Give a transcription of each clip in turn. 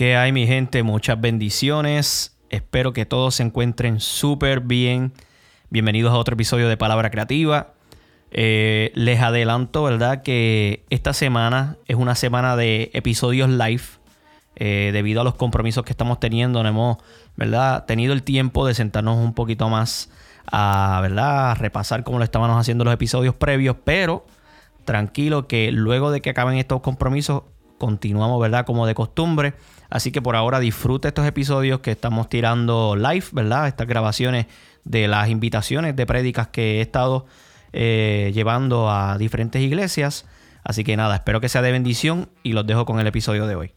¿Qué hay mi gente? Muchas bendiciones. Espero que todos se encuentren súper bien. Bienvenidos a otro episodio de Palabra Creativa. Eh, les adelanto, ¿verdad? Que esta semana es una semana de episodios live. Eh, debido a los compromisos que estamos teniendo, no hemos, ¿verdad? Tenido el tiempo de sentarnos un poquito más a, ¿verdad? A repasar cómo lo estábamos haciendo los episodios previos, pero tranquilo que luego de que acaben estos compromisos, continuamos, ¿verdad? Como de costumbre. Así que por ahora disfrute estos episodios que estamos tirando live, ¿verdad? Estas grabaciones de las invitaciones de prédicas que he estado eh, llevando a diferentes iglesias. Así que nada, espero que sea de bendición y los dejo con el episodio de hoy.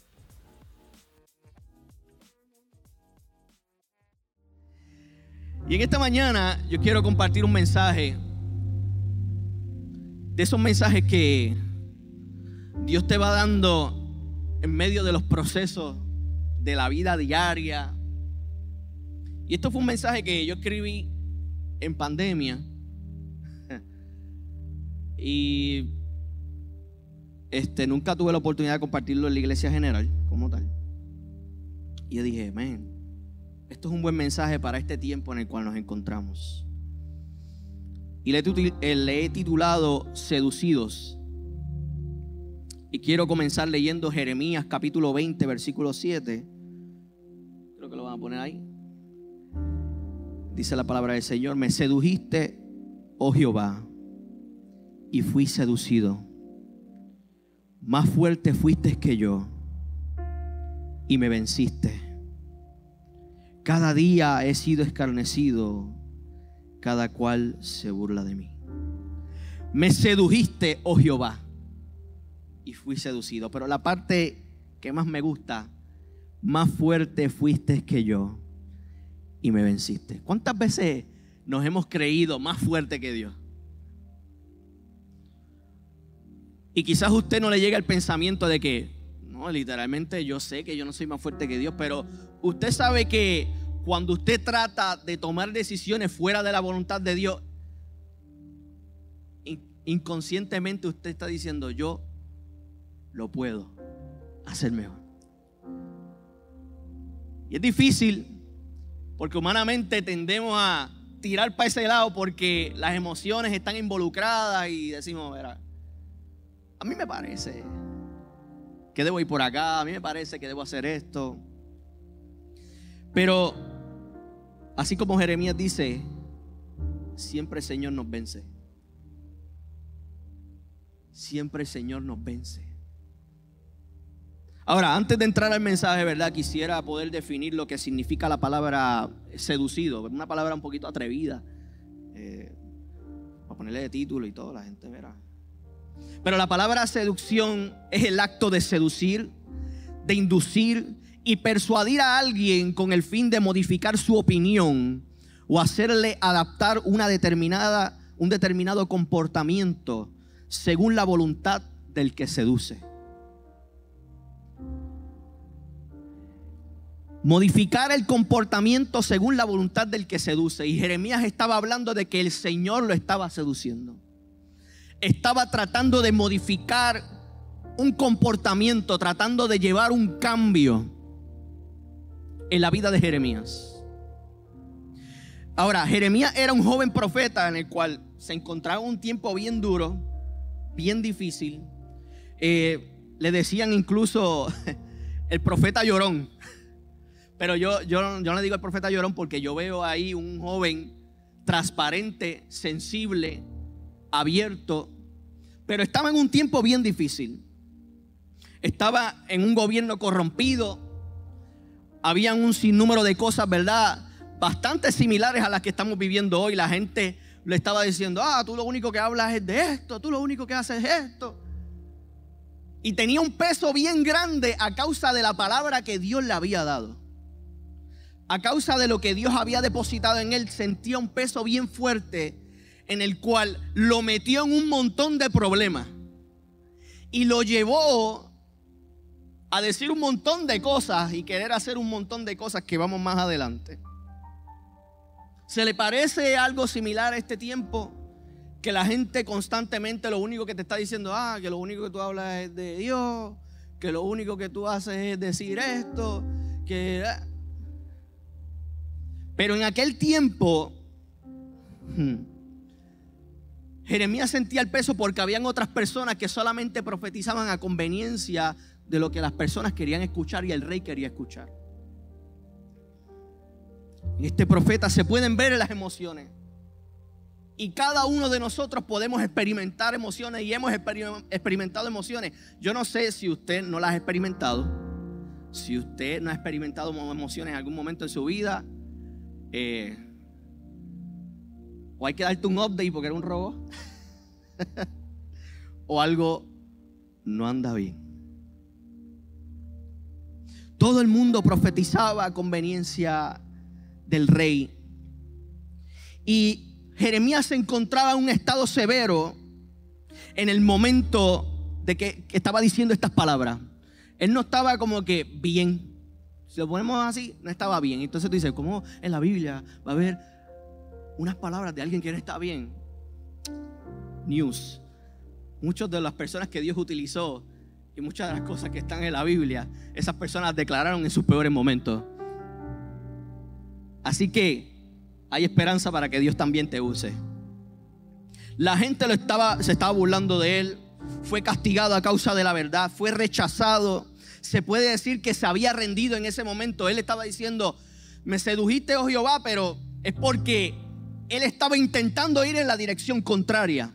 Y en esta mañana yo quiero compartir un mensaje de esos mensajes que Dios te va dando en medio de los procesos de la vida diaria. Y esto fue un mensaje que yo escribí en pandemia. y este, nunca tuve la oportunidad de compartirlo en la iglesia general como tal. Y yo dije, man, esto es un buen mensaje para este tiempo en el cual nos encontramos. Y le he titulado Seducidos. Y quiero comenzar leyendo Jeremías capítulo 20, versículo 7. Creo que lo van a poner ahí. Dice la palabra del Señor, me sedujiste, oh Jehová, y fui seducido. Más fuerte fuiste que yo, y me venciste. Cada día he sido escarnecido, cada cual se burla de mí. Me sedujiste, oh Jehová y fui seducido. Pero la parte que más me gusta, más fuerte fuiste que yo y me venciste. ¿Cuántas veces nos hemos creído más fuerte que Dios? Y quizás a usted no le llega el pensamiento de que, no, literalmente yo sé que yo no soy más fuerte que Dios, pero usted sabe que cuando usted trata de tomar decisiones fuera de la voluntad de Dios, inconscientemente usted está diciendo, yo lo puedo hacer mejor. Y es difícil porque humanamente tendemos a tirar para ese lado porque las emociones están involucradas y decimos, verá, a mí me parece que debo ir por acá, a mí me parece que debo hacer esto. Pero así como Jeremías dice, siempre el Señor nos vence. Siempre el Señor nos vence. Ahora, antes de entrar al mensaje, ¿verdad? Quisiera poder definir lo que significa la palabra seducido. Una palabra un poquito atrevida. Eh, para ponerle de título y todo, la gente verá. Pero la palabra seducción es el acto de seducir, de inducir y persuadir a alguien con el fin de modificar su opinión o hacerle adaptar una determinada, un determinado comportamiento según la voluntad del que seduce. Modificar el comportamiento según la voluntad del que seduce. Y Jeremías estaba hablando de que el Señor lo estaba seduciendo. Estaba tratando de modificar un comportamiento, tratando de llevar un cambio en la vida de Jeremías. Ahora, Jeremías era un joven profeta en el cual se encontraba un tiempo bien duro, bien difícil. Eh, le decían incluso el profeta llorón. Pero yo, yo, yo no le digo al profeta llorón porque yo veo ahí un joven transparente, sensible, abierto, pero estaba en un tiempo bien difícil. Estaba en un gobierno corrompido, habían un sinnúmero de cosas, ¿verdad? Bastante similares a las que estamos viviendo hoy. La gente le estaba diciendo, ah, tú lo único que hablas es de esto, tú lo único que haces es esto. Y tenía un peso bien grande a causa de la palabra que Dios le había dado a causa de lo que Dios había depositado en él, sentía un peso bien fuerte en el cual lo metió en un montón de problemas y lo llevó a decir un montón de cosas y querer hacer un montón de cosas que vamos más adelante. ¿Se le parece algo similar a este tiempo? Que la gente constantemente lo único que te está diciendo, ah, que lo único que tú hablas es de Dios, que lo único que tú haces es decir esto, que... Ah. Pero en aquel tiempo, hmm, Jeremías sentía el peso porque habían otras personas que solamente profetizaban a conveniencia de lo que las personas querían escuchar y el rey quería escuchar. En este profeta se pueden ver las emociones. Y cada uno de nosotros podemos experimentar emociones y hemos experimentado emociones. Yo no sé si usted no las ha experimentado. Si usted no ha experimentado emociones en algún momento en su vida. Eh, o hay que darte un update porque era un robo. o algo no anda bien. Todo el mundo profetizaba a conveniencia del rey. Y Jeremías se encontraba en un estado severo en el momento de que, estaba diciendo estas palabras. Él no estaba como que bien. Si lo ponemos así, no estaba bien. Entonces tú dices, ¿cómo en la Biblia va a haber unas palabras de alguien que no está bien? News. Muchas de las personas que Dios utilizó y muchas de las cosas que están en la Biblia, esas personas declararon en sus peores momentos. Así que hay esperanza para que Dios también te use. La gente lo estaba, se estaba burlando de él, fue castigado a causa de la verdad, fue rechazado. Se puede decir que se había rendido en ese momento. Él estaba diciendo, me sedujiste, oh Jehová, pero es porque él estaba intentando ir en la dirección contraria.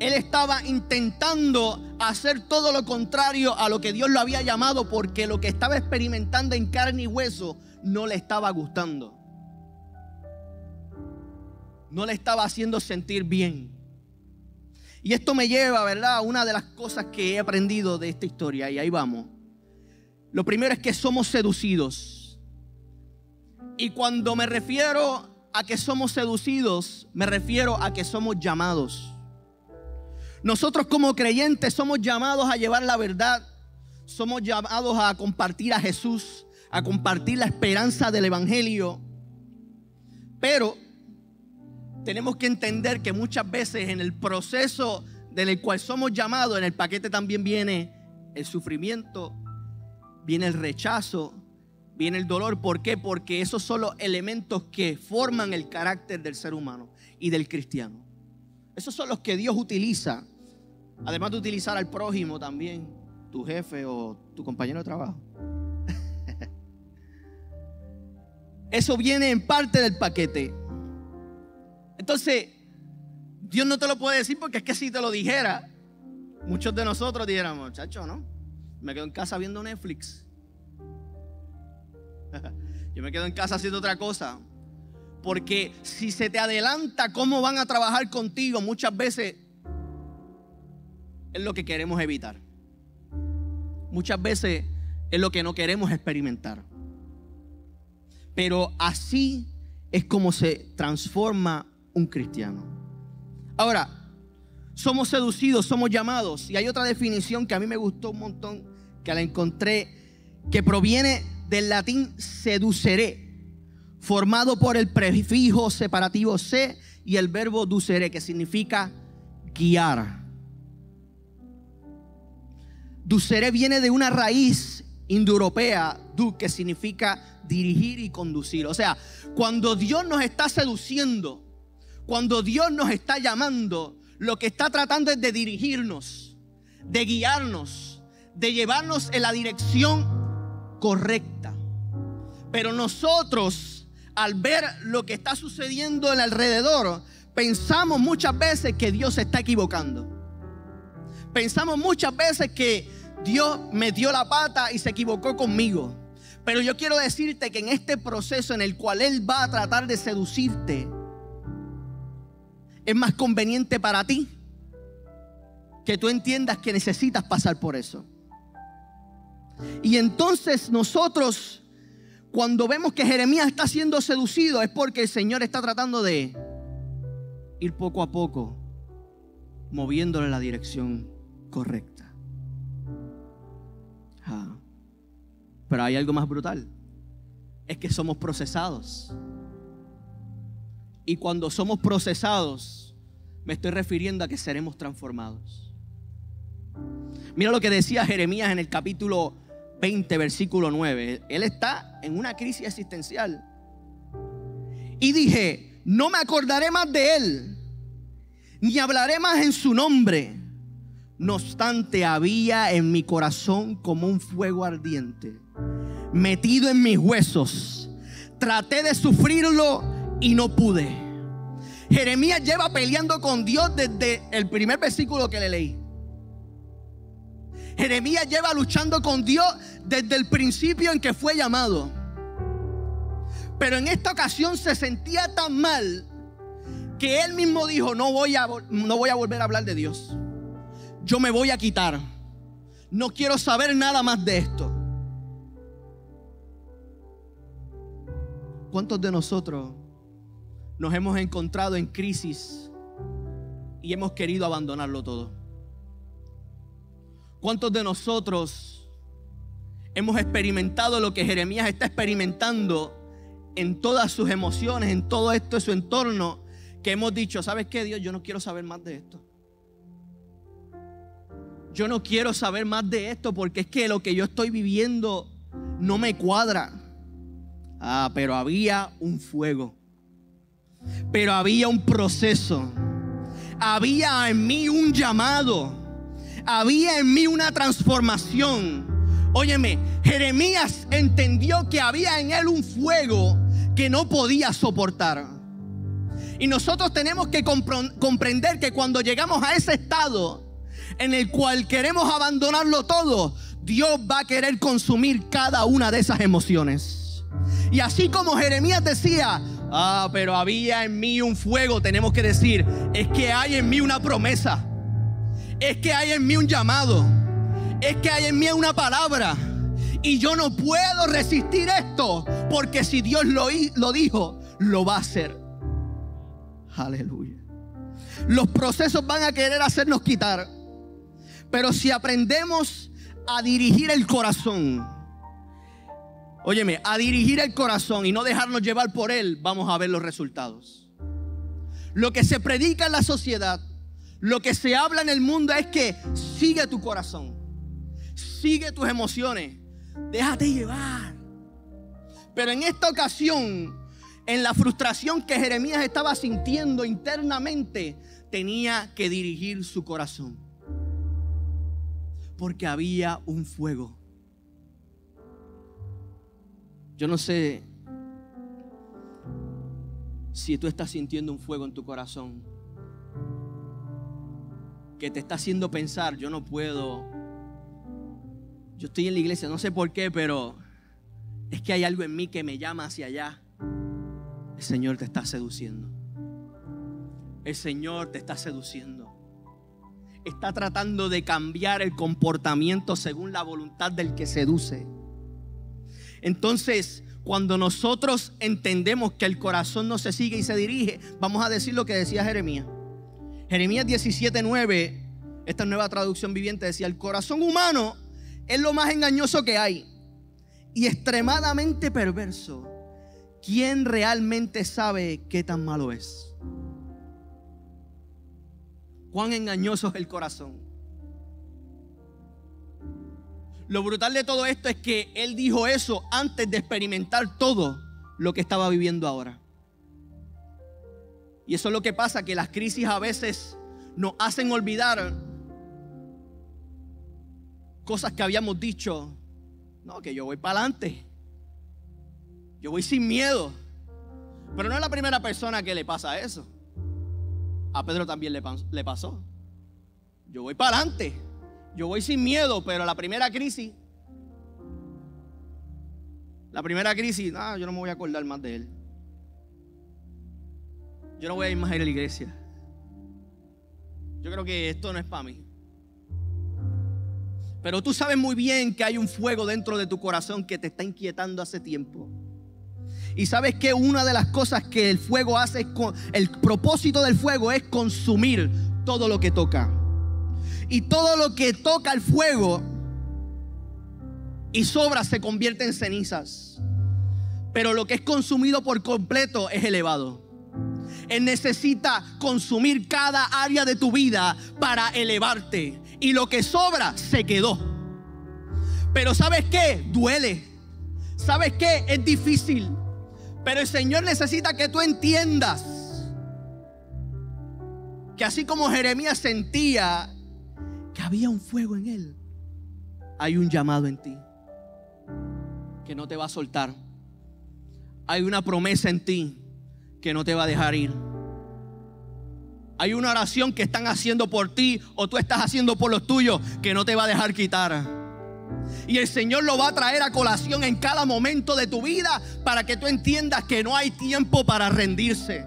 Él estaba intentando hacer todo lo contrario a lo que Dios lo había llamado porque lo que estaba experimentando en carne y hueso no le estaba gustando no le estaba haciendo sentir bien. Y esto me lleva, ¿verdad?, a una de las cosas que he aprendido de esta historia, y ahí vamos. Lo primero es que somos seducidos. Y cuando me refiero a que somos seducidos, me refiero a que somos llamados. Nosotros como creyentes somos llamados a llevar la verdad, somos llamados a compartir a Jesús, a compartir la esperanza del Evangelio. Pero tenemos que entender que muchas veces en el proceso del cual somos llamados, en el paquete también viene el sufrimiento, viene el rechazo, viene el dolor. ¿Por qué? Porque esos son los elementos que forman el carácter del ser humano y del cristiano. Esos son los que Dios utiliza, además de utilizar al prójimo también, tu jefe o tu compañero de trabajo. Eso viene en parte del paquete. Entonces, Dios no te lo puede decir porque es que si te lo dijera, muchos de nosotros dijéramos, chacho, ¿no? Me quedo en casa viendo Netflix. Yo me quedo en casa haciendo otra cosa. Porque si se te adelanta cómo van a trabajar contigo, muchas veces es lo que queremos evitar. Muchas veces es lo que no queremos experimentar. Pero así es como se transforma un cristiano. Ahora, somos seducidos, somos llamados. Y hay otra definición que a mí me gustó un montón, que la encontré, que proviene del latín seduceré, formado por el prefijo separativo se y el verbo ducere, que significa guiar. Ducere viene de una raíz indoeuropea, du, que significa dirigir y conducir. O sea, cuando Dios nos está seduciendo, cuando Dios nos está llamando, lo que está tratando es de dirigirnos, de guiarnos, de llevarnos en la dirección correcta. Pero nosotros, al ver lo que está sucediendo en alrededor, pensamos muchas veces que Dios se está equivocando. Pensamos muchas veces que Dios me dio la pata y se equivocó conmigo. Pero yo quiero decirte que en este proceso en el cual Él va a tratar de seducirte, es más conveniente para ti que tú entiendas que necesitas pasar por eso. Y entonces nosotros, cuando vemos que Jeremías está siendo seducido, es porque el Señor está tratando de ir poco a poco, moviéndole en la dirección correcta. Ah. Pero hay algo más brutal, es que somos procesados. Y cuando somos procesados, me estoy refiriendo a que seremos transformados. Mira lo que decía Jeremías en el capítulo 20, versículo 9. Él está en una crisis existencial. Y dije, no me acordaré más de él, ni hablaré más en su nombre. No obstante, había en mi corazón como un fuego ardiente, metido en mis huesos. Traté de sufrirlo y no pude. Jeremías lleva peleando con Dios desde el primer versículo que le leí. Jeremías lleva luchando con Dios desde el principio en que fue llamado. Pero en esta ocasión se sentía tan mal que él mismo dijo, no voy a, no voy a volver a hablar de Dios. Yo me voy a quitar. No quiero saber nada más de esto. ¿Cuántos de nosotros nos hemos encontrado en crisis y hemos querido abandonarlo todo? ¿Cuántos de nosotros hemos experimentado lo que Jeremías está experimentando en todas sus emociones, en todo esto, en su entorno, que hemos dicho, ¿sabes qué, Dios? Yo no quiero saber más de esto. Yo no quiero saber más de esto porque es que lo que yo estoy viviendo no me cuadra. Ah, pero había un fuego. Pero había un proceso. Había en mí un llamado. Había en mí una transformación. Óyeme, Jeremías entendió que había en él un fuego que no podía soportar. Y nosotros tenemos que comprender que cuando llegamos a ese estado en el cual queremos abandonarlo todo, Dios va a querer consumir cada una de esas emociones. Y así como Jeremías decía, ah, pero había en mí un fuego, tenemos que decir, es que hay en mí una promesa, es que hay en mí un llamado, es que hay en mí una palabra. Y yo no puedo resistir esto, porque si Dios lo, lo dijo, lo va a hacer. Aleluya. Los procesos van a querer hacernos quitar. Pero si aprendemos a dirigir el corazón, óyeme, a dirigir el corazón y no dejarnos llevar por él, vamos a ver los resultados. Lo que se predica en la sociedad, lo que se habla en el mundo es que sigue tu corazón, sigue tus emociones, déjate llevar. Pero en esta ocasión, en la frustración que Jeremías estaba sintiendo internamente, tenía que dirigir su corazón. Porque había un fuego. Yo no sé si tú estás sintiendo un fuego en tu corazón que te está haciendo pensar, yo no puedo yo estoy en la iglesia, no sé por qué, pero es que hay algo en mí que me llama hacia allá. El Señor te está seduciendo. El Señor te está seduciendo. Está tratando de cambiar el comportamiento según la voluntad del que seduce. Entonces, cuando nosotros entendemos que el corazón no se sigue y se dirige, vamos a decir lo que decía Jeremías. Jeremías 17:9, esta nueva traducción viviente decía, el corazón humano es lo más engañoso que hay y extremadamente perverso. ¿Quién realmente sabe qué tan malo es? Cuán engañoso es el corazón. Lo brutal de todo esto es que él dijo eso antes de experimentar todo lo que estaba viviendo ahora. Y eso es lo que pasa, que las crisis a veces nos hacen olvidar cosas que habíamos dicho. No, que yo voy para adelante. Yo voy sin miedo. Pero no es la primera persona que le pasa eso. A Pedro también le, pasó. Yo voy para adelante. Yo voy sin miedo, pero la primera crisis, la primera crisis, no, yo no me voy a acordar más de él. Yo no voy a ir más a ir a la iglesia. Yo creo que esto no es para mí. Pero tú sabes muy bien que hay un fuego dentro de tu corazón que te está inquietando hace tiempo. Y sabes que una de las cosas que el fuego hace, es el propósito del fuego es consumir todo lo que toca. Y todo lo que toca el fuego y sobra se convierte en cenizas. Pero lo que es consumido por completo es elevado. Él necesita consumir cada área de tu vida para elevarte y lo que sobra se quedó. Pero ¿sabes qué? Duele. ¿Sabes qué? Es difícil. Pero el Señor necesita que tú entiendas que así como Jeremías sentía que había un fuego en él, hay un llamado en ti que no te va a soltar. Hay una promesa en ti que no te va a dejar ir. Hay una oración que están haciendo por ti o tú estás haciendo por los tuyos que no te va a dejar quitar. Y el Señor lo va a traer a colación en cada momento de tu vida para que tú entiendas que no hay tiempo para rendirse.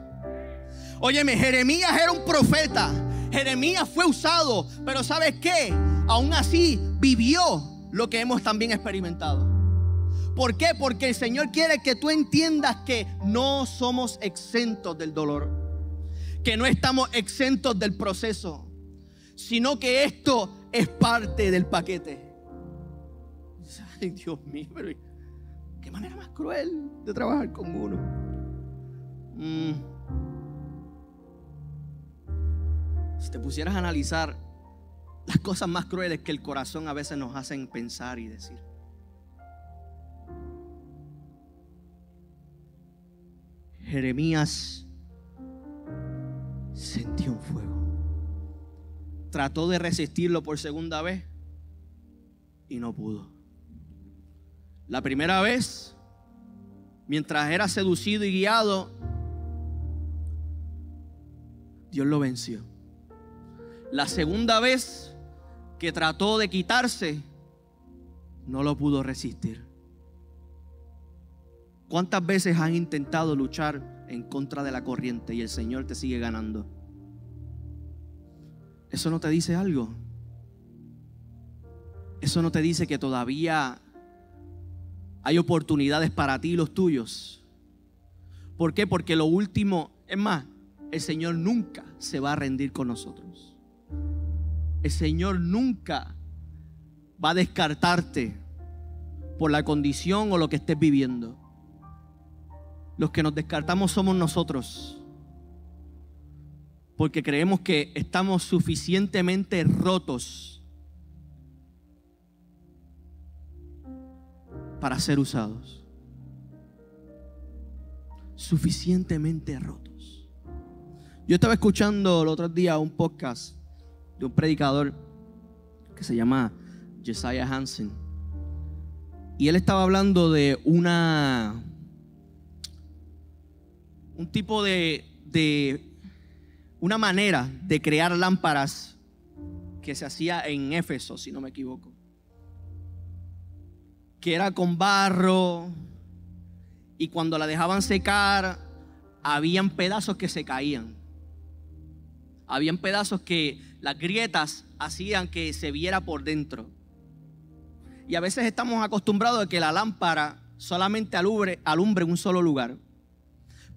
Óyeme, Jeremías era un profeta. Jeremías fue usado, pero ¿sabes qué? Aún así vivió lo que hemos también experimentado. ¿Por qué? Porque el Señor quiere que tú entiendas que no somos exentos del dolor, que no estamos exentos del proceso, sino que esto es parte del paquete. Ay, Dios mío, pero qué manera más cruel de trabajar con uno. Mm. Si te pusieras a analizar las cosas más crueles que el corazón a veces nos hacen pensar y decir. Jeremías sintió un fuego. Trató de resistirlo por segunda vez y no pudo. La primera vez, mientras era seducido y guiado, Dios lo venció. La segunda vez que trató de quitarse, no lo pudo resistir. ¿Cuántas veces han intentado luchar en contra de la corriente y el Señor te sigue ganando? ¿Eso no te dice algo? ¿Eso no te dice que todavía hay oportunidades para ti y los tuyos? ¿Por qué? Porque lo último, es más, el Señor nunca se va a rendir con nosotros el Señor nunca va a descartarte por la condición o lo que estés viviendo. Los que nos descartamos somos nosotros. Porque creemos que estamos suficientemente rotos para ser usados. Suficientemente rotos. Yo estaba escuchando el otro día un podcast de un predicador que se llama Josiah Hansen. Y él estaba hablando de una un tipo de, de una manera de crear lámparas que se hacía en Éfeso, si no me equivoco. Que era con barro y cuando la dejaban secar habían pedazos que se caían. Habían pedazos que las grietas hacían que se viera por dentro. Y a veces estamos acostumbrados a que la lámpara solamente alumbre, alumbre un solo lugar.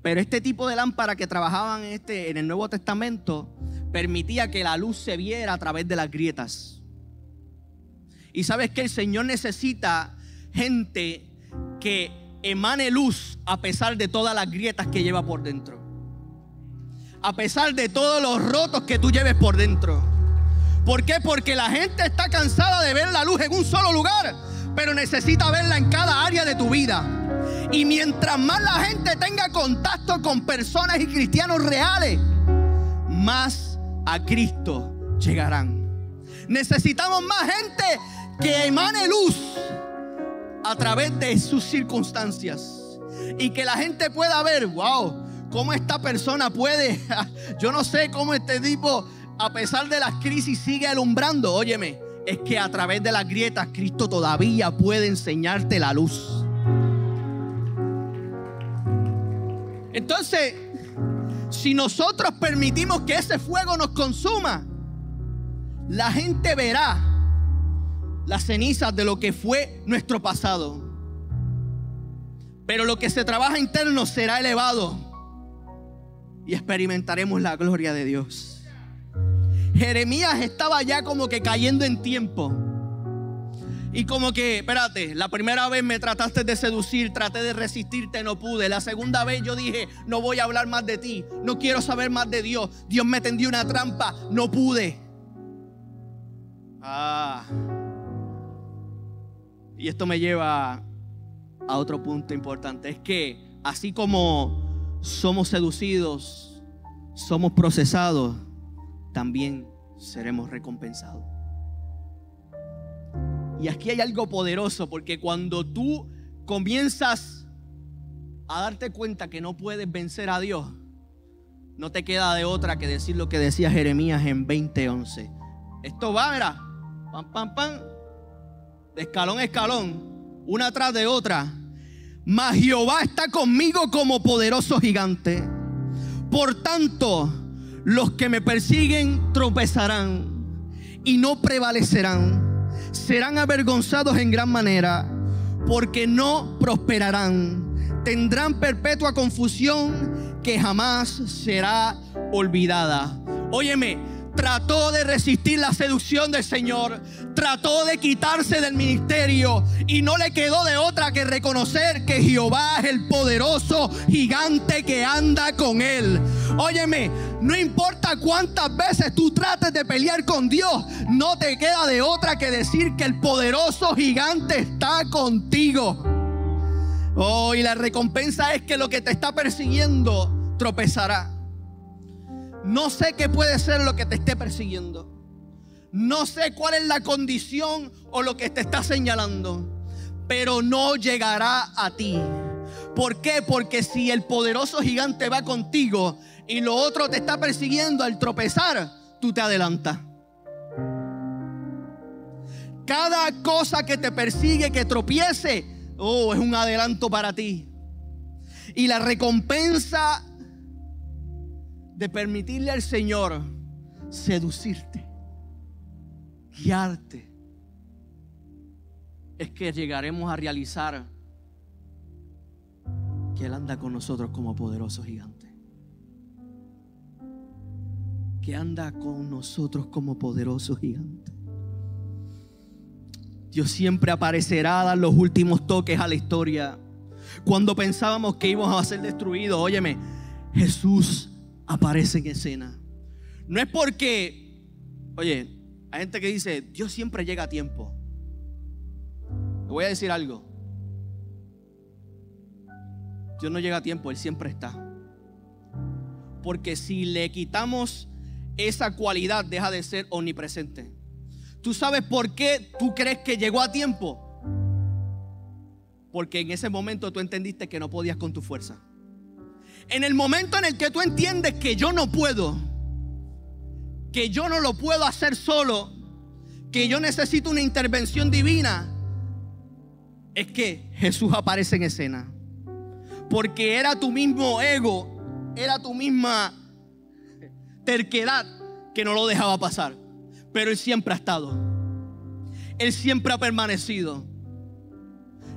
Pero este tipo de lámpara que trabajaban en, este, en el Nuevo Testamento permitía que la luz se viera a través de las grietas. Y sabes que el Señor necesita gente que emane luz a pesar de todas las grietas que lleva por dentro a pesar de todos los rotos que tú lleves por dentro. ¿Por qué? Porque la gente está cansada de ver la luz en un solo lugar, pero necesita verla en cada área de tu vida. Y mientras más la gente tenga contacto con personas y cristianos reales, más a Cristo llegarán. Necesitamos más gente que emane luz a través de sus circunstancias. Y que la gente pueda ver, wow, cómo esta persona puede, yo no sé cómo este tipo, a pesar de las crisis, sigue alumbrando. Óyeme, es que a través de las grietas Cristo todavía puede enseñarte la luz. Entonces, si nosotros permitimos que ese fuego nos consuma, la gente verá las cenizas de lo que fue nuestro pasado. Pero lo que se trabaja interno será elevado y experimentaremos la gloria de Dios. Jeremías estaba ya como que cayendo en tiempo. Y como que, espérate, la primera vez me trataste de seducir, traté de resistirte, no pude. La segunda vez yo dije, no voy a hablar más de ti, no quiero saber más de Dios. Dios me tendió una trampa, no pude. Ah. Y esto me lleva a otro punto importante. Es que así como somos seducidos, somos procesados, también seremos recompensados. Y aquí hay algo poderoso, porque cuando tú comienzas a darte cuenta que no puedes vencer a Dios, no te queda de otra que decir lo que decía Jeremías en 2011. Esto va, mira, pam, pam, pam, de escalón a escalón, una tras de otra. Mas Jehová está conmigo como poderoso gigante. Por tanto, los que me persiguen tropezarán y no prevalecerán. Serán avergonzados en gran manera porque no prosperarán. Tendrán perpetua confusión que jamás será olvidada. Óyeme, trató de resistir la seducción del Señor, trató de quitarse del ministerio y no le quedó de otra que reconocer que Jehová es el poderoso gigante que anda con él. Óyeme, no importa cuántas veces tú trates de pelear con Dios, no te queda de otra que decir que el poderoso gigante está contigo. Oh, y la recompensa es que lo que te está persiguiendo tropezará. No sé qué puede ser lo que te esté persiguiendo. No sé cuál es la condición o lo que te está señalando. Pero no llegará a ti. ¿Por qué? Porque si el poderoso gigante va contigo y lo otro te está persiguiendo al tropezar, tú te adelantas. Cada cosa que te persigue, que tropiece, oh, es un adelanto para ti. Y la recompensa de permitirle al Señor seducirte, guiarte, es que llegaremos a realizar que Él anda con nosotros como poderoso gigante. Que anda con nosotros como poderoso gigante. Dios siempre aparecerá a dar los últimos toques a la historia. Cuando pensábamos que íbamos a ser destruidos, óyeme, Jesús aparece en escena. No es porque, oye, hay gente que dice, Dios siempre llega a tiempo. Le voy a decir algo. Dios no llega a tiempo, Él siempre está. Porque si le quitamos esa cualidad, deja de ser omnipresente. ¿Tú sabes por qué tú crees que llegó a tiempo? Porque en ese momento tú entendiste que no podías con tu fuerza. En el momento en el que tú entiendes que yo no puedo, que yo no lo puedo hacer solo, que yo necesito una intervención divina, es que Jesús aparece en escena. Porque era tu mismo ego, era tu misma terquedad que no lo dejaba pasar. Pero Él siempre ha estado. Él siempre ha permanecido.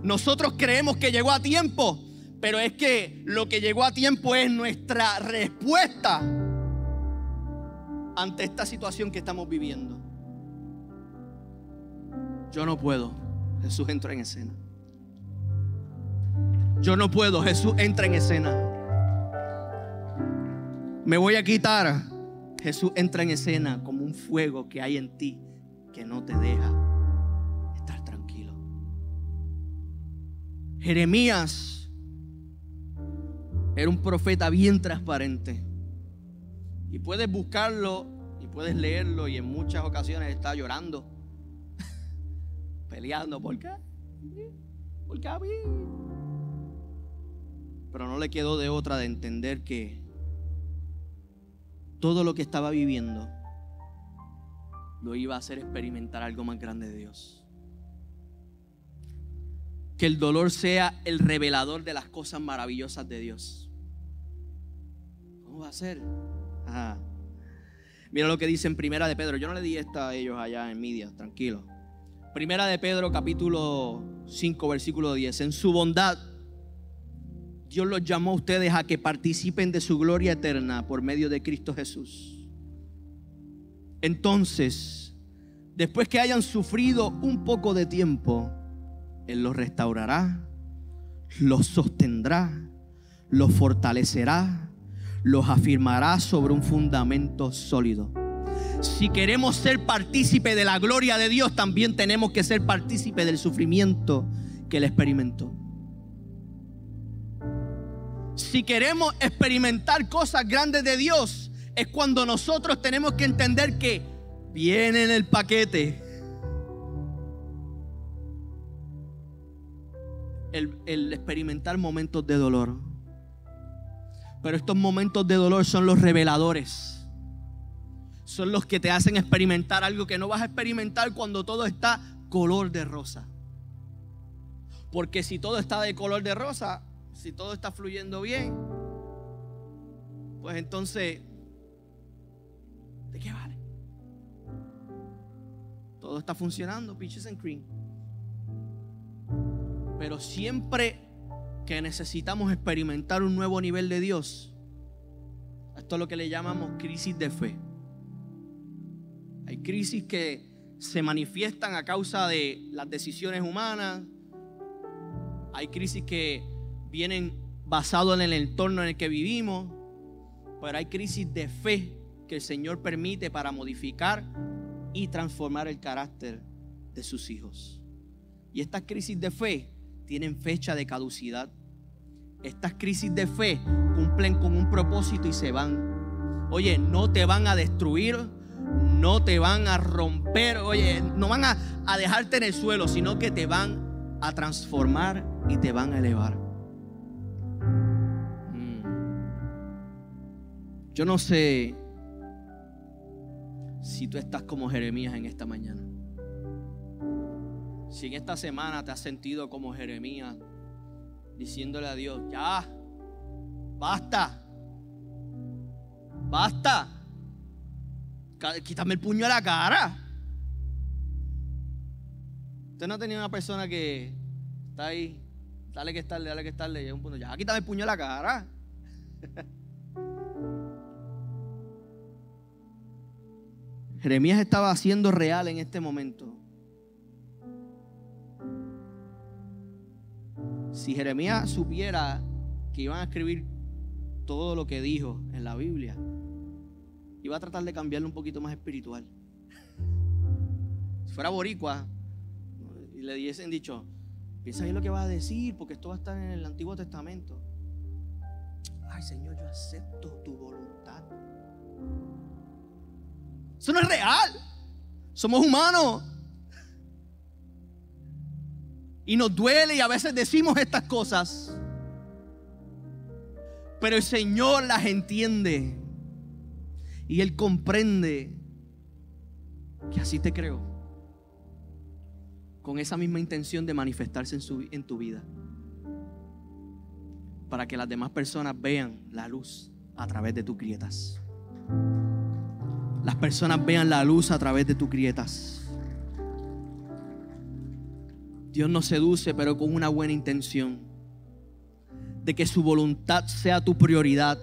Nosotros creemos que llegó a tiempo pero es que lo que llegó a tiempo es nuestra respuesta ante esta situación que estamos viviendo. Yo no puedo. Jesús entra en escena. Yo no puedo. Jesús entra en escena. Me voy a quitar. Jesús entra en escena como un fuego que hay en ti que no te deja estar tranquilo. Jeremías era un profeta bien transparente. Y puedes buscarlo y puedes leerlo y en muchas ocasiones está llorando, peleando. ¿Por qué? Porque a mí. Pero no le quedó de otra de entender que todo lo que estaba viviendo lo iba a hacer experimentar algo más grande de Dios. Que el dolor sea el revelador de las cosas maravillosas de Dios. ¿Cómo va a ser? Mira lo que dice en Primera de Pedro. Yo no le di esta a ellos allá en media, tranquilo. Primera de Pedro, capítulo 5, versículo 10. En su bondad, Dios los llamó a ustedes a que participen de su gloria eterna por medio de Cristo Jesús. Entonces, después que hayan sufrido un poco de tiempo, Él los restaurará, los sostendrá, los fortalecerá los afirmará sobre un fundamento sólido. si queremos ser partícipe de la gloria de Dios, también tenemos que ser partícipe del sufrimiento que Él experimentó. Si queremos experimentar cosas grandes de Dios, es cuando nosotros tenemos que entender que viene en el paquete el, experimentar momentos de dolor. Pero estos momentos de dolor son los reveladores. Son los que te hacen experimentar algo que no vas a experimentar cuando todo está color de rosa. Porque si todo está de color de rosa, si todo está fluyendo bien, pues entonces, ¿de qué vale? Todo está funcionando, peaches and cream. Pero siempre que necesitamos experimentar un nuevo nivel de Dios, esto es lo que le llamamos crisis de fe. Hay crisis que se manifiestan a causa de las decisiones humanas. Hay crisis que vienen basados en el entorno en el que vivimos. Pero hay crisis de fe que el Señor permite para modificar y transformar el carácter de sus hijos. Y estas crisis de fe tienen fecha de caducidad. Estas crisis de fe cumplen con un propósito y se van. Oye, no te van a destruir, no te van a romper, oye, no van a, a dejarte en el suelo, sino que te van a transformar y te van a elevar. Mm. Yo no sé si tú estás como Jeremías en esta mañana. Si en esta semana te has sentido como Jeremías, diciéndole a Dios, ya, basta, basta, quítame el puño a la cara. Usted no ha tenido una persona que está ahí, dale que estarle, dale que estarle, y un punto, ya, quítame el puño a la cara. Jeremías estaba haciendo real en este momento. Si Jeremías supiera que iban a escribir todo lo que dijo en la Biblia, iba a tratar de cambiarlo un poquito más espiritual. Si fuera boricua y le diesen dicho, piensa bien lo que va a decir, porque esto va a estar en el Antiguo Testamento. Ay, Señor, yo acepto tu voluntad. Eso no es real. Somos humanos. Y nos duele y a veces decimos estas cosas. Pero el Señor las entiende. Y Él comprende que así te creo. Con esa misma intención de manifestarse en, en tu vida. Para que las demás personas vean la luz a través de tus grietas. Las personas vean la luz a través de tus grietas. Dios nos seduce, pero con una buena intención. De que su voluntad sea tu prioridad.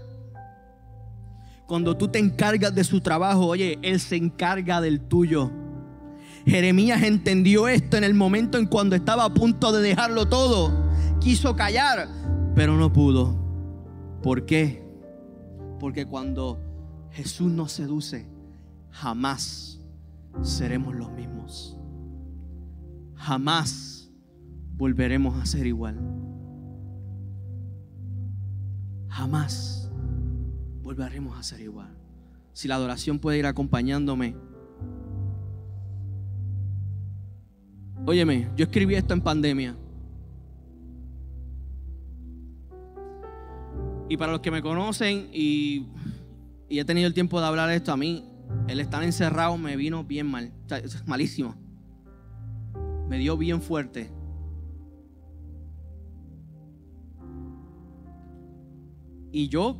Cuando tú te encargas de su trabajo, oye, Él se encarga del tuyo. Jeremías entendió esto en el momento en cuando estaba a punto de dejarlo todo. Quiso callar, pero no pudo. ¿Por qué? Porque cuando Jesús nos seduce, jamás seremos los mismos. Jamás volveremos a ser igual. Jamás volveremos a ser igual. Si la adoración puede ir acompañándome. Óyeme, yo escribí esto en pandemia. Y para los que me conocen y, he tenido el tiempo de hablar esto, a mí el estar encerrado me vino bien mal, malísimo. Me dio bien fuerte. Y yo,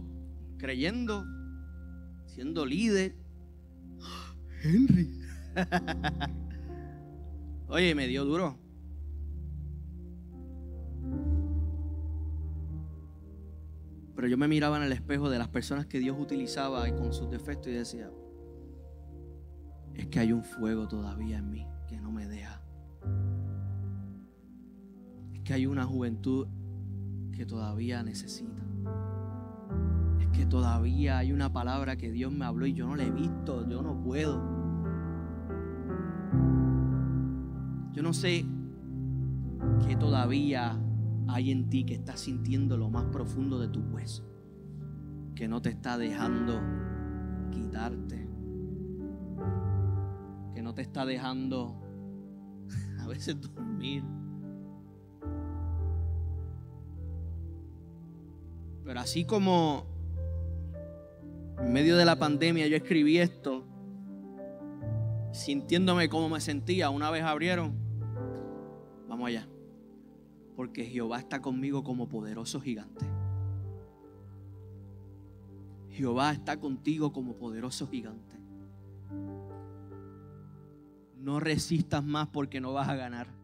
creyendo, siendo líder, Henry. Oye, me dio duro. Pero yo me miraba en el espejo de las personas que Dios utilizaba y con sus defectos y decía, es que hay un fuego todavía en mí que no me deja. Es que hay una juventud que todavía necesita todavía hay una palabra que Dios me habló y yo no la he visto, yo no puedo. Yo no sé qué todavía hay en ti que estás sintiendo lo más profundo de tu hueso, que no te está dejando quitarte, que no te está dejando a veces dormir. Pero así como en medio de la pandemia yo escribí esto, sintiéndome como me sentía, una vez abrieron, vamos allá, porque Jehová está conmigo como poderoso gigante. Jehová está contigo como poderoso gigante. No resistas más porque no vas a ganar.